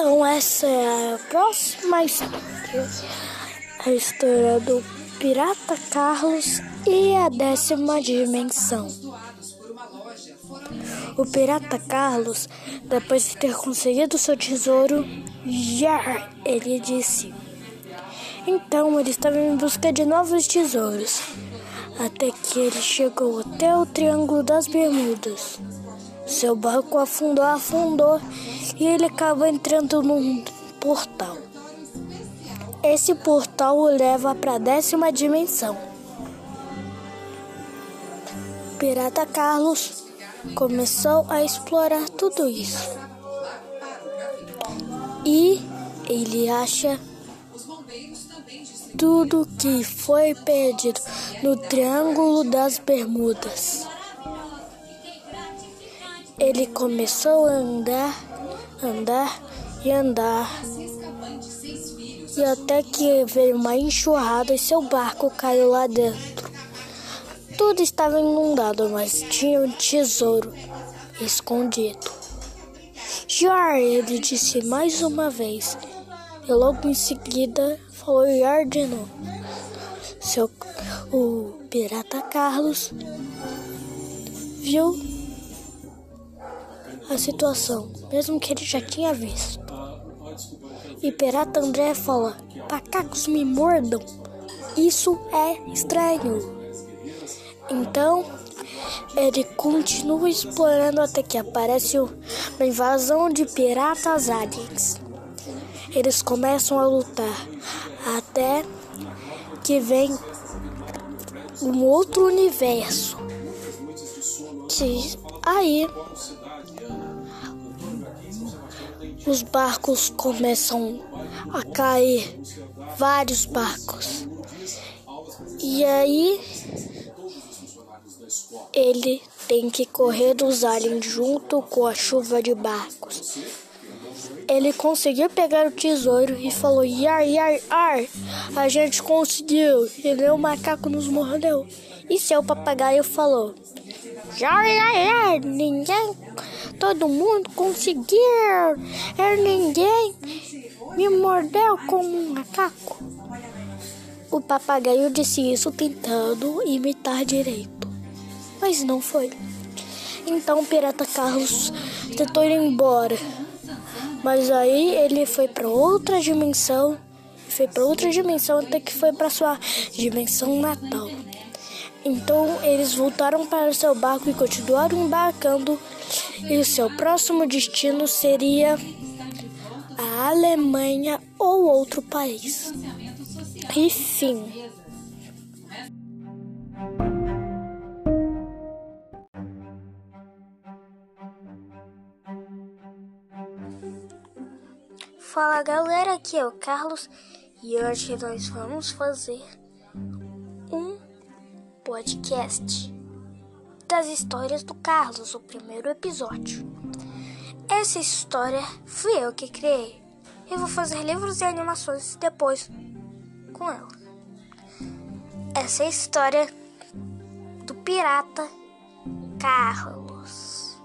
Então, essa é a próxima história. A história do Pirata Carlos e a décima dimensão. O Pirata Carlos, depois de ter conseguido seu tesouro, já ele disse. Então ele estava em busca de novos tesouros, até que ele chegou até o Triângulo das Bermudas. Seu barco afundou, afundou e ele acabou entrando num portal. Esse portal o leva para a décima dimensão. Pirata Carlos começou a explorar tudo isso. E ele acha tudo que foi perdido no Triângulo das Bermudas. Ele começou a andar, andar e andar. E até que veio uma enxurrada e seu barco caiu lá dentro. Tudo estava inundado, mas tinha um tesouro escondido. Jar, ele disse mais uma vez. E logo em seguida falou Jar de novo. Seu, o pirata Carlos viu a situação, mesmo que ele já tinha visto. E Pirata André fala: Macacos me mordam. Isso é estranho. Então, ele continua explorando até que aparece uma invasão de piratas aliens. Eles começam a lutar até que vem um outro universo. Que aí os barcos começam a cair, vários barcos. E aí ele tem que correr dos aliens junto com a chuva de barcos. Ele conseguiu pegar o tesouro e falou: Yar, yar, ar, a gente conseguiu. E o macaco nos mordeu. E seu papagaio falou: Yar, yar, yar, ninguém todo mundo conseguiu. É ninguém me mordeu como um macaco. O papagaio disse isso tentando imitar direito, mas não foi. Então o pirata Carlos tentou ir embora, mas aí ele foi para outra dimensão, foi para outra dimensão até que foi para sua dimensão natal. Então eles voltaram para o seu barco e continuaram embarcando, e o seu próximo destino seria a Alemanha ou outro país. E fim. Fala galera, aqui é o Carlos e hoje nós vamos fazer um podcast das histórias do Carlos, o primeiro episódio. Essa história fui eu que criei. Eu vou fazer livros e animações depois com ela. Essa é a história do pirata Carlos.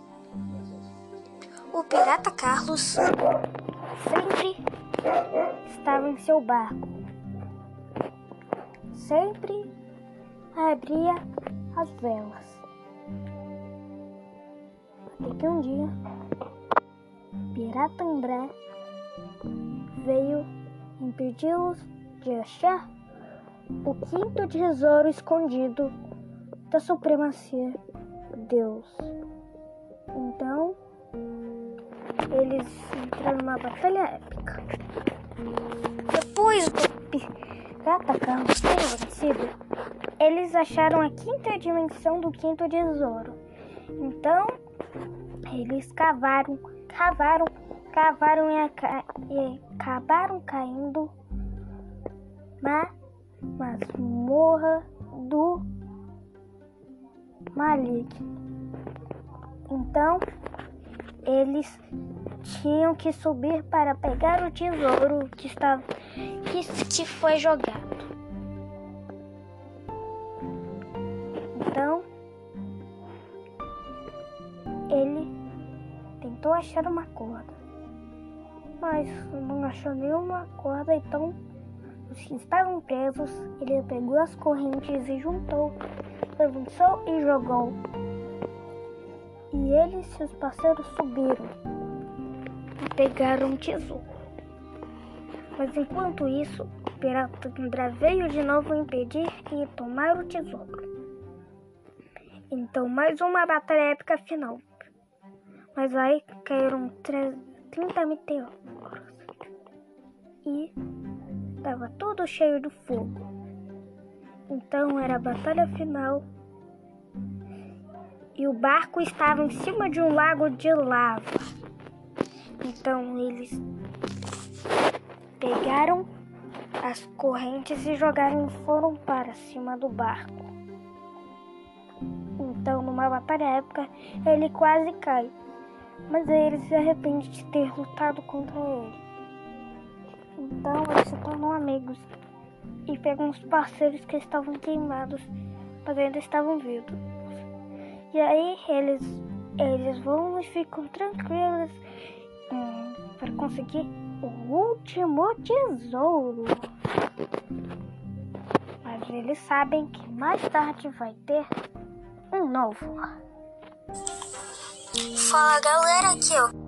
O pirata Carlos sempre estava em seu barco. Sempre abria as velas. Que um dia, Pirata André veio impedi-los de achar o quinto tesouro escondido da supremacia de Deus. Então, eles entraram numa batalha épica. Depois do pirata Carlos ter vencido, eles acharam a quinta dimensão do quinto tesouro. Então, eles cavaram, cavaram, cavaram e, e acabaram caindo na masmorra do maligno. Então, eles tinham que subir para pegar o tesouro que estava que, que foi jogado. Então, achar uma corda, mas não achou nenhuma corda, então os que estavam presos, ele pegou as correntes e juntou, levantou e jogou. E eles e seus parceiros subiram e pegaram um tesouro. Mas enquanto isso, o pirata André veio de novo impedir e tomar o tesouro. Então, mais uma batalha épica final. Mas aí caíram 30 meteoros. E estava todo cheio de fogo. Então era a batalha final. E o barco estava em cima de um lago de lava. Então eles pegaram as correntes e jogaram foram para cima do barco. Então, numa batalha épica, ele quase cai mas aí ele se arrepende de ter lutado contra ele. Então eles se tornam amigos e pegam os parceiros que estavam queimados, mas ainda estavam vivos. E aí eles, eles vão e ficam tranquilos hum, para conseguir o último tesouro. Mas eles sabem que mais tarde vai ter um novo. Fala galera, aqui ó.